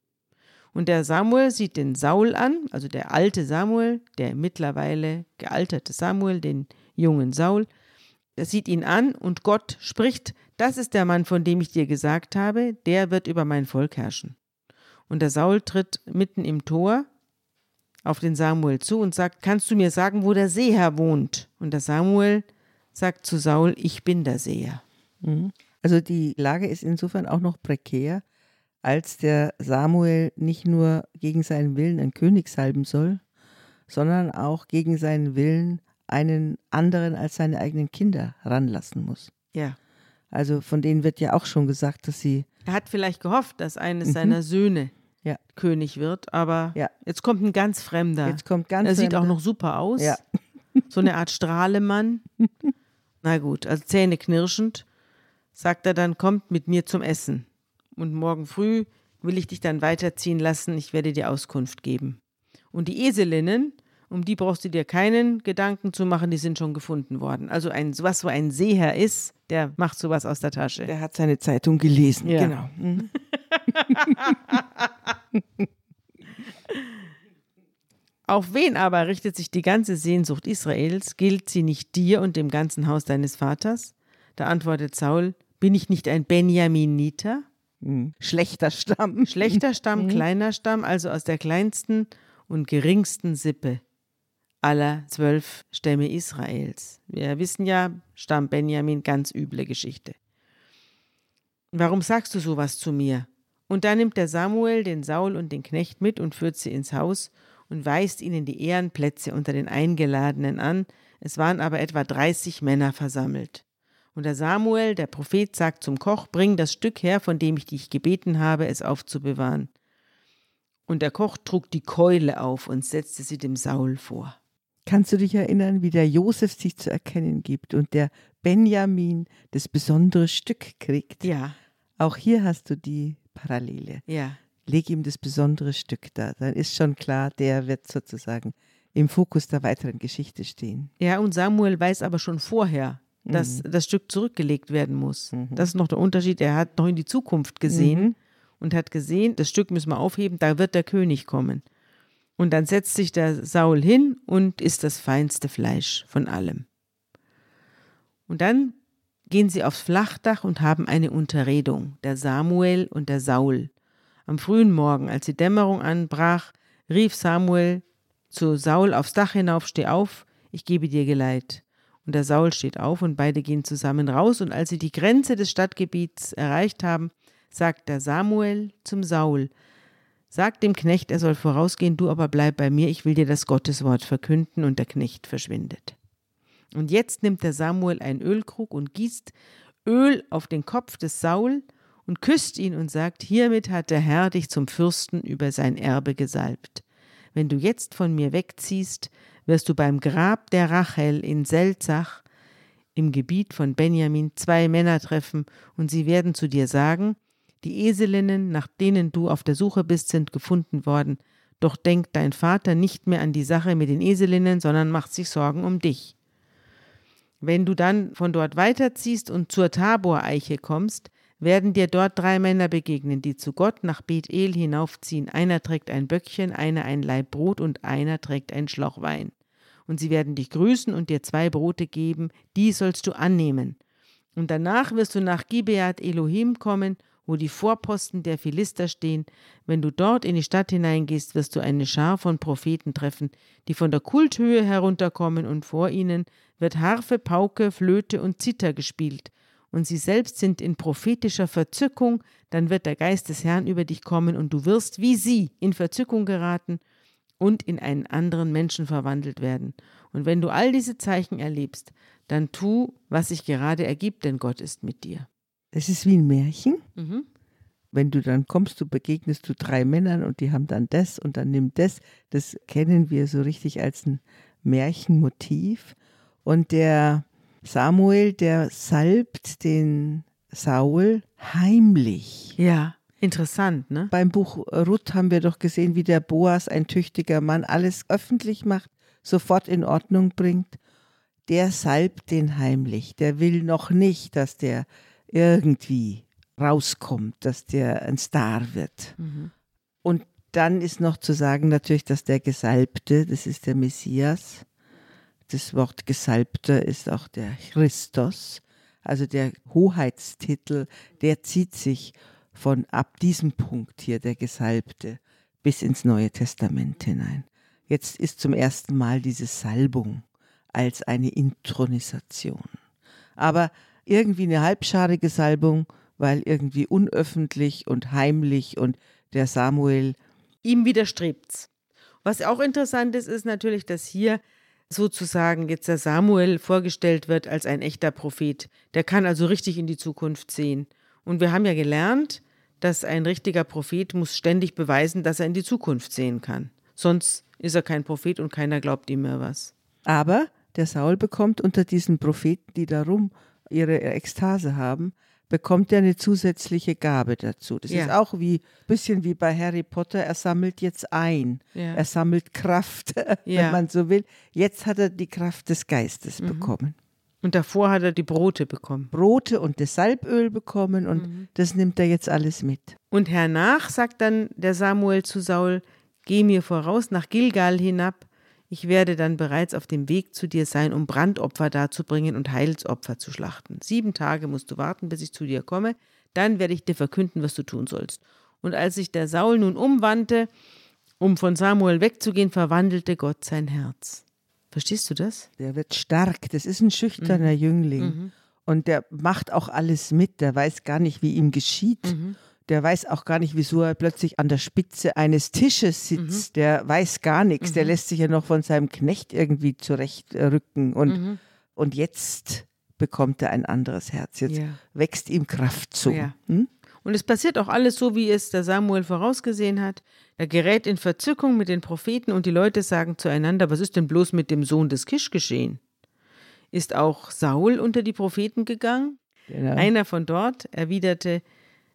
Und der Samuel sieht den Saul an, also der alte Samuel, der mittlerweile gealterte Samuel, den jungen Saul. Er sieht ihn an und Gott spricht, das ist der Mann, von dem ich dir gesagt habe, der wird über mein Volk herrschen. Und der Saul tritt mitten im Tor auf den Samuel zu und sagt, kannst du mir sagen, wo der Seher wohnt? Und der Samuel sagt zu Saul, ich bin der Seher. Also die Lage ist insofern auch noch prekär, als der Samuel nicht nur gegen seinen Willen einen König salben soll, sondern auch gegen seinen Willen einen anderen als seine eigenen Kinder ranlassen muss. Ja. Also von denen wird ja auch schon gesagt, dass sie Er hat vielleicht gehofft, dass eines seiner Söhne Mhm. Ja. König wird, aber Ja. jetzt kommt ein ganz Fremder. jetzt kommt ganz er sieht auch noch super aus. Ja. So eine Art Strahlemann. (laughs) Na gut, also Zähne knirschend, sagt er dann, kommt mit mir zum Essen. Und morgen früh will ich dich dann weiterziehen lassen, ich werde dir Auskunft geben. Und die Eselinnen, um die brauchst du dir keinen Gedanken zu machen, die sind schon gefunden worden. Also ein, was so ein Seher ist, der macht sowas aus der Tasche. Der hat seine Zeitung gelesen. Ja. Genau. (laughs) Auf wen aber richtet sich die ganze Sehnsucht Israels? Gilt sie nicht dir und dem ganzen Haus deines Vaters? Da antwortet Saul, bin ich nicht ein Benjaminiter? Mhm. Schlechter Stamm. Schlechter Stamm, kleiner Stamm, also aus der kleinsten und geringsten Sippe aller zwölf Stämme Israels. Wir wissen ja, Stamm Benjamin, ganz üble Geschichte. Warum sagst du sowas zu mir? Und da nimmt der Samuel den Saul und den Knecht mit und führt sie ins Haus und weist ihnen die Ehrenplätze unter den Eingeladenen an. Es waren aber etwa 30 Männer versammelt. Und der Samuel, der Prophet, sagt zum Koch, bring das Stück her, von dem ich dich gebeten habe, es aufzubewahren. Und der Koch trug die Keule auf und setzte sie dem Saul vor. Kannst du dich erinnern, wie der Josef sich zu erkennen gibt und der Benjamin das besondere Stück kriegt? Ja, Auch hier hast du die Parallele. ja. Leg ihm das besondere Stück da. Dann ist schon klar, der wird sozusagen im Fokus der weiteren Geschichte stehen. Ja, und Samuel weiß aber schon vorher, dass das Stück zurückgelegt werden muss. Das ist noch der Unterschied. Er hat noch in die Zukunft gesehen und hat gesehen, das Stück müssen wir aufheben, da wird der König kommen. Und dann setzt sich der Saul hin und isst das feinste Fleisch von allem. Und dann gehen sie aufs Flachdach und haben eine Unterredung, der Samuel und der Saul. Am frühen Morgen, als die Dämmerung anbrach, rief Samuel zu Saul aufs Dach hinauf, steh auf, ich gebe dir Geleit. Und der Saul steht auf und beide gehen zusammen raus, und als sie die Grenze des Stadtgebiets erreicht haben, sagt der Samuel zum Saul, Sag dem Knecht, er soll vorausgehen, du aber bleib bei mir, ich will dir das Gotteswort verkünden, und der Knecht verschwindet. Und jetzt nimmt der Samuel einen Ölkrug und gießt Öl auf den Kopf des Saul und küsst ihn und sagt, hiermit hat der Herr dich zum Fürsten über sein Erbe gesalbt. Wenn du jetzt von mir wegziehst, wirst du beim Grab der Rachel in Selzach im Gebiet von Benjamin zwei Männer treffen, und sie werden zu dir sagen, die Eselinnen, nach denen du auf der Suche bist, sind gefunden worden, doch denkt dein Vater nicht mehr an die Sache mit den Eselinnen, sondern macht sich Sorgen um dich. Wenn du dann von dort weiterziehst und zur Taboreiche kommst, werden dir dort drei Männer begegnen, die zu Gott nach Bethel hinaufziehen. Einer trägt ein Böckchen, einer ein Laib Brot und einer trägt ein Schlauch Wein. Und sie werden dich grüßen und dir zwei Brote geben, die sollst du annehmen. Und danach wirst du nach Gibeat Elohim kommen, wo die Vorposten der Philister stehen. Wenn du dort in die Stadt hineingehst, wirst du eine Schar von Propheten treffen, die von der Kulthöhe herunterkommen, und vor ihnen wird Harfe, Pauke, Flöte und Zither gespielt und sie selbst sind in prophetischer Verzückung, dann wird der Geist des Herrn über dich kommen und du wirst wie sie in Verzückung geraten und in einen anderen Menschen verwandelt werden. Und wenn du all diese Zeichen erlebst, dann tu, was sich gerade ergibt, denn Gott ist mit dir. Das ist wie ein Märchen. Mhm. Wenn du dann kommst, du begegnest du drei Männern und die haben dann das und dann nimm das. Das kennen wir so richtig als ein Märchenmotiv. Und der Samuel, der salbt den Saul heimlich. Ja, interessant, ne? Beim Buch Ruth haben wir doch gesehen, wie der Boas, ein tüchtiger Mann, alles öffentlich macht, sofort in Ordnung bringt. Der salbt den heimlich. Der will noch nicht, dass der irgendwie rauskommt, dass der ein Star wird. Mhm. Und dann ist noch zu sagen natürlich, dass der Gesalbte, das ist der Messias, das Wort Gesalbter ist auch der Christus, also der Hoheitstitel, der zieht sich von ab diesem Punkt hier, der Gesalbte, bis ins Neue Testament hinein. Jetzt ist zum ersten Mal diese Salbung als eine Intronisation. Aber irgendwie eine halbscharige Salbung, weil irgendwie unöffentlich und heimlich und der Samuel ihm widerstrebt's. Was auch interessant ist, ist natürlich, dass hier sozusagen jetzt der Samuel vorgestellt wird als ein echter Prophet. Der kann also richtig in die Zukunft sehen. Und wir haben ja gelernt, dass ein richtiger Prophet muss ständig beweisen, dass er in die Zukunft sehen kann. Sonst ist er kein Prophet und keiner glaubt ihm mehr was. Aber der Saul bekommt unter diesen Propheten, die darum ihre Ekstase haben, bekommt er eine zusätzliche Gabe dazu. Das ja. ist auch wie ein bisschen wie bei Harry Potter, er sammelt jetzt ein. Ja. Er sammelt Kraft, (laughs) ja. wenn man so will. Jetzt hat er die Kraft des Geistes mhm. bekommen. Und davor hat er die Brote bekommen. Brote und das Salböl bekommen und mhm. das nimmt er jetzt alles mit. Und hernach sagt dann der Samuel zu Saul, geh mir voraus nach Gilgal hinab, ich werde dann bereits auf dem Weg zu dir sein, um Brandopfer darzubringen und Heilsopfer zu schlachten. Sieben Tage musst du warten, bis ich zu dir komme, dann werde ich dir verkünden, was du tun sollst. Und als sich der Saul nun umwandte, um von Samuel wegzugehen, verwandelte Gott sein Herz. Verstehst du das? Der wird stark, das ist ein schüchterner mhm. Jüngling. Mhm. Und der macht auch alles mit, der weiß gar nicht, wie ihm geschieht. Mhm der weiß auch gar nicht, wieso er plötzlich an der Spitze eines Tisches sitzt. Mhm. Der weiß gar nichts. Mhm. Der lässt sich ja noch von seinem Knecht irgendwie zurechtrücken. Und, mhm. und jetzt bekommt er ein anderes Herz. Jetzt ja. wächst ihm Kraft zu. Ja. Hm? Und es passiert auch alles so, wie es der Samuel vorausgesehen hat. Er gerät in Verzückung mit den Propheten und die Leute sagen zueinander, was ist denn bloß mit dem Sohn des Kisch geschehen? Ist auch Saul unter die Propheten gegangen? Genau. Einer von dort erwiderte,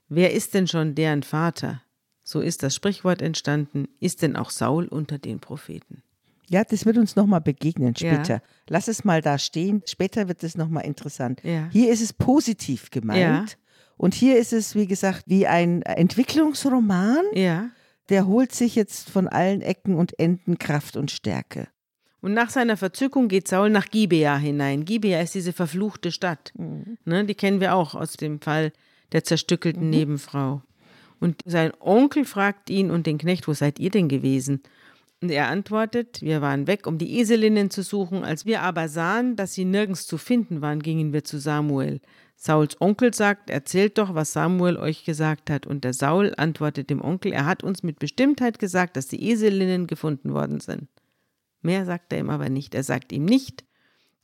Wer ist denn schon deren Vater? So ist das Sprichwort entstanden. Ist denn auch Saul unter den Propheten? Ja, das wird uns nochmal begegnen später. Ja. Lass es mal da stehen. Später wird es nochmal interessant. Ja. Hier ist es positiv gemeint. Ja. Und hier ist es, wie gesagt, wie ein Entwicklungsroman. Ja. Der holt sich jetzt von allen Ecken und Enden Kraft und Stärke. Und nach seiner Verzückung geht Saul nach Gibea hinein. Gibea ist diese verfluchte Stadt. Mhm. Ne, die kennen wir auch aus dem Fall der zerstückelten mhm. Nebenfrau. Und sein Onkel fragt ihn und den Knecht, wo seid ihr denn gewesen? Und er antwortet, wir waren weg, um die Eselinnen zu suchen. Als wir aber sahen, dass sie nirgends zu finden waren, gingen wir zu Samuel. Sauls Onkel sagt, erzählt doch, was Samuel euch gesagt hat. Und der Saul antwortet dem Onkel, er hat uns mit Bestimmtheit gesagt, dass die Eselinnen gefunden worden sind. Mehr sagt er ihm aber nicht. Er sagt ihm nicht,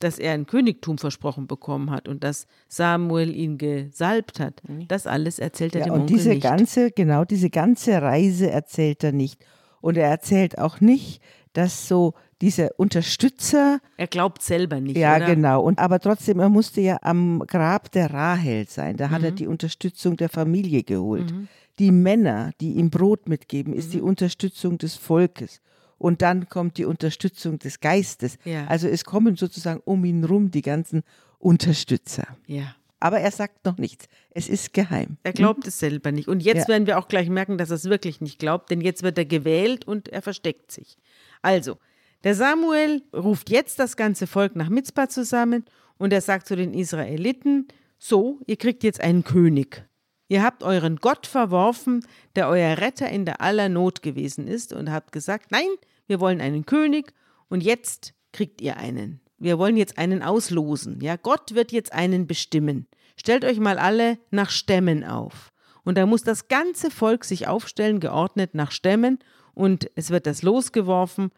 dass er ein Königtum versprochen bekommen hat und dass Samuel ihn gesalbt hat. Mhm. Das alles erzählt er ja, dem und Onkel diese nicht. Ganze, genau diese ganze Reise erzählt er nicht. Und er erzählt auch nicht, dass so dieser Unterstützer. Er glaubt selber nicht. Ja, oder? genau. Und aber trotzdem, er musste ja am Grab der Rahel sein. Da mhm. hat er mhm. die Unterstützung der Familie geholt. Mhm. Die Männer, die ihm Brot mitgeben, ist mhm. die Unterstützung des Volkes. Und dann kommt die Unterstützung des Geistes. Ja. Also es kommen sozusagen um ihn rum die ganzen Unterstützer. Ja. Aber er sagt noch nichts. Es ist geheim. Er glaubt es selber nicht. Und jetzt ja. werden wir auch gleich merken, dass er es wirklich nicht glaubt, denn jetzt wird er gewählt und er versteckt sich. Also, der Samuel ruft jetzt das ganze Volk nach Mitzpah zusammen und er sagt zu den Israeliten: So, ihr kriegt jetzt einen König. Ihr habt euren Gott verworfen, der euer Retter in der aller Not gewesen ist, und habt gesagt: Nein, wir wollen einen König und jetzt kriegt ihr einen. Wir wollen jetzt einen auslosen. Ja, Gott wird jetzt einen bestimmen. Stellt euch mal alle nach Stämmen auf. Und da muss das ganze Volk sich aufstellen, geordnet nach Stämmen, und es wird das Los geworfen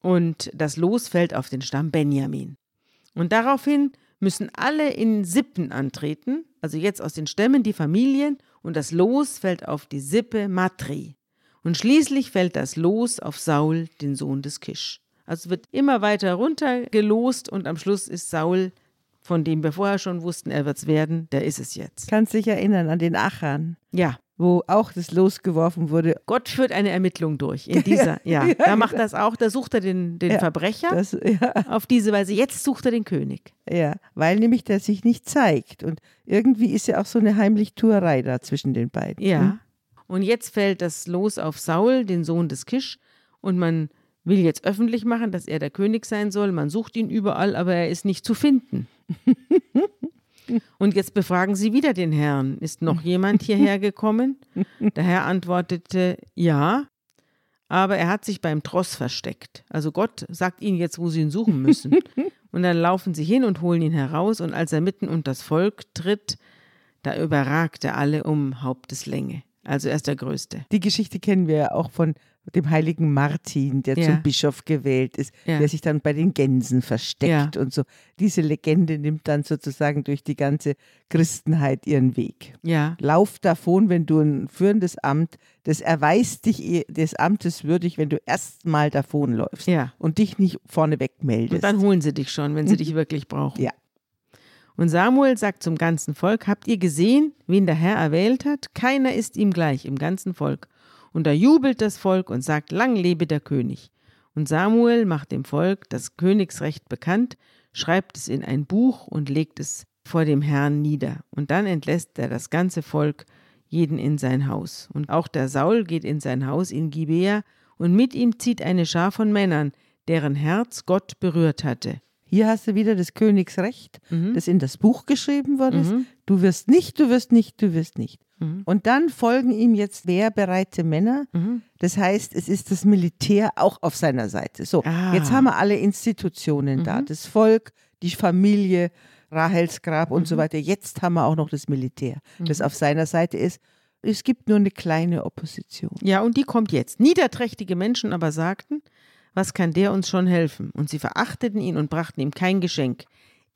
und das Los fällt auf den Stamm Benjamin. Und daraufhin müssen alle in Sippen antreten, also jetzt aus den Stämmen die Familien, und das Los fällt auf die Sippe Matri. Und schließlich fällt das Los auf Saul, den Sohn des Kisch. Also es wird immer weiter runtergelost und am Schluss ist Saul, von dem wir vorher schon wussten, er wird es werden, der ist es jetzt. Kannst dich erinnern an den Achern? Ja wo auch das losgeworfen wurde. Gott führt eine Ermittlung durch in (laughs) dieser, ja, ja da macht das auch, da sucht er den, den ja, Verbrecher das, ja. auf diese Weise. Jetzt sucht er den König. Ja, weil nämlich der sich nicht zeigt und irgendwie ist ja auch so eine Heimlichtuerei da zwischen den beiden. Ja, hm? Und jetzt fällt das Los auf Saul, den Sohn des Kisch und man will jetzt öffentlich machen, dass er der König sein soll. Man sucht ihn überall, aber er ist nicht zu finden. (laughs) Und jetzt befragen sie wieder den Herrn. Ist noch jemand hierher (laughs) gekommen? Der Herr antwortete, ja, aber er hat sich beim Tross versteckt. Also Gott sagt ihnen jetzt, wo sie ihn suchen müssen. (laughs) Und dann laufen sie hin und holen ihn heraus. Und als er mitten unter das Volk tritt, da überragt er alle um Haupteslänge. Also er ist der Größte. Die Geschichte kennen wir ja auch von dem heiligen Martin, der ja. zum Bischof gewählt ist, ja. der sich dann bei den Gänsen versteckt ja. und so. Diese Legende nimmt dann sozusagen durch die ganze Christenheit ihren Weg. Lauf davon, wenn du ein führendes Amt, das erweist dich des Amtes würdig, wenn du erstmal davonläufst ja. und dich nicht vorneweg meldest. Und dann holen sie dich schon, wenn sie dich wirklich brauchen. Ja. Und Samuel sagt zum ganzen Volk, habt ihr gesehen, wen der Herr erwählt hat? Keiner ist ihm gleich im ganzen Volk. Und da jubelt das Volk und sagt, lang lebe der König. Und Samuel macht dem Volk das Königsrecht bekannt, schreibt es in ein Buch und legt es vor dem Herrn nieder. Und dann entlässt er das ganze Volk, jeden in sein Haus. Und auch der Saul geht in sein Haus in Gibea, und mit ihm zieht eine Schar von Männern, deren Herz Gott berührt hatte. Hier hast du wieder das Königsrecht, mhm. das in das Buch geschrieben worden ist. Mhm. Du wirst nicht, du wirst nicht, du wirst nicht. Mhm. Und dann folgen ihm jetzt wehrbereite Männer. Mhm. Das heißt, es ist das Militär auch auf seiner Seite. So, ah. jetzt haben wir alle Institutionen da. Mhm. Das Volk, die Familie, Rahels Grab und so mhm. weiter. Jetzt haben wir auch noch das Militär, das auf seiner Seite ist. Es gibt nur eine kleine Opposition. Ja, und die kommt jetzt. Niederträchtige Menschen aber sagten, was kann der uns schon helfen? Und sie verachteten ihn und brachten ihm kein Geschenk.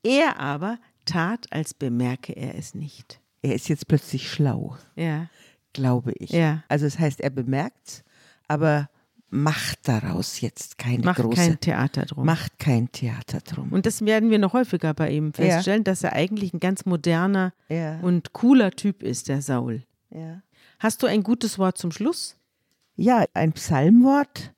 Er aber tat, als bemerke er es nicht. Er ist jetzt plötzlich schlau. Ja. Glaube ich. Ja. Also das heißt, er bemerkt es, aber macht daraus jetzt keine macht große... kein Theater drum. Macht kein Theater drum. Und das werden wir noch häufiger bei ihm feststellen, ja. dass er eigentlich ein ganz moderner ja. und cooler Typ ist, der Saul. Ja. Hast du ein gutes Wort zum Schluss? Ja, ein Psalmwort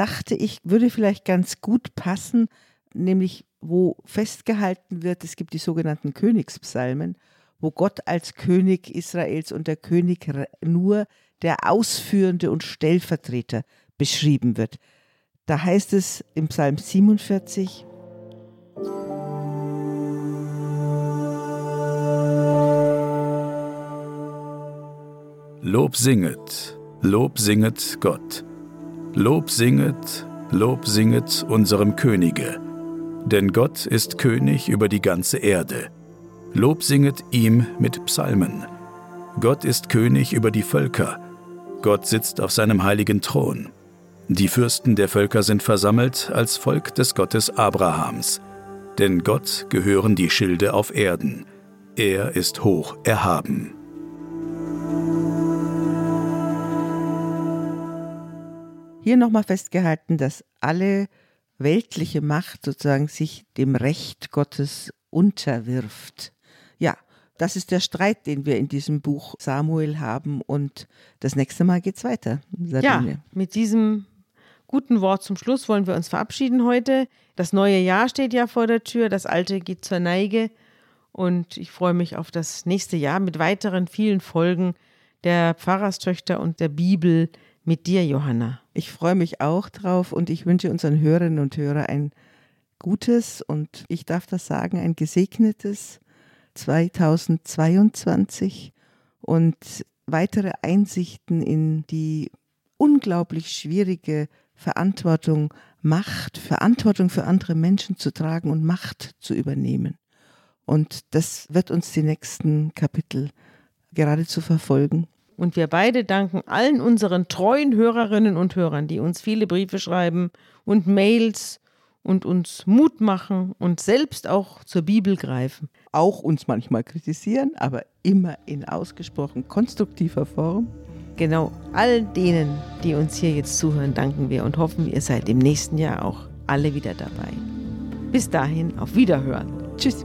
dachte ich, würde vielleicht ganz gut passen, nämlich wo festgehalten wird, es gibt die sogenannten Königspsalmen, wo Gott als König Israels und der König nur der Ausführende und Stellvertreter beschrieben wird. Da heißt es im Psalm 47, Lob singet, Lob singet Gott Lob singet, Lob singet unserem Könige, denn Gott ist König über die ganze Erde. Lob singet ihm mit Psalmen. Gott ist König über die Völker. Gott sitzt auf seinem heiligen Thron. Die Fürsten der Völker sind versammelt als Volk des Gottes Abrahams. Denn Gott gehören die Schilde auf Erden. Er ist hoch erhaben. Hier nochmal festgehalten, dass alle weltliche Macht sozusagen sich dem Recht Gottes unterwirft. Ja, das ist der Streit, den wir in diesem Buch Samuel haben. Und das nächste Mal geht es weiter. Sabine. Ja, mit diesem guten Wort zum Schluss wollen wir uns verabschieden heute. Das neue Jahr steht ja vor der Tür, das alte geht zur Neige. Und ich freue mich auf das nächste Jahr mit weiteren vielen Folgen der Pfarrerstöchter und der Bibel mit dir, Johanna. Ich freue mich auch drauf und ich wünsche unseren Hörerinnen und Hörern ein gutes und ich darf das sagen, ein gesegnetes 2022 und weitere Einsichten in die unglaublich schwierige Verantwortung, Macht, Verantwortung für andere Menschen zu tragen und Macht zu übernehmen. Und das wird uns die nächsten Kapitel geradezu verfolgen. Und wir beide danken allen unseren treuen Hörerinnen und Hörern, die uns viele Briefe schreiben und Mails und uns Mut machen und selbst auch zur Bibel greifen. Auch uns manchmal kritisieren, aber immer in ausgesprochen konstruktiver Form. Genau, all denen, die uns hier jetzt zuhören, danken wir und hoffen, ihr seid im nächsten Jahr auch alle wieder dabei. Bis dahin, auf Wiederhören. Tschüss.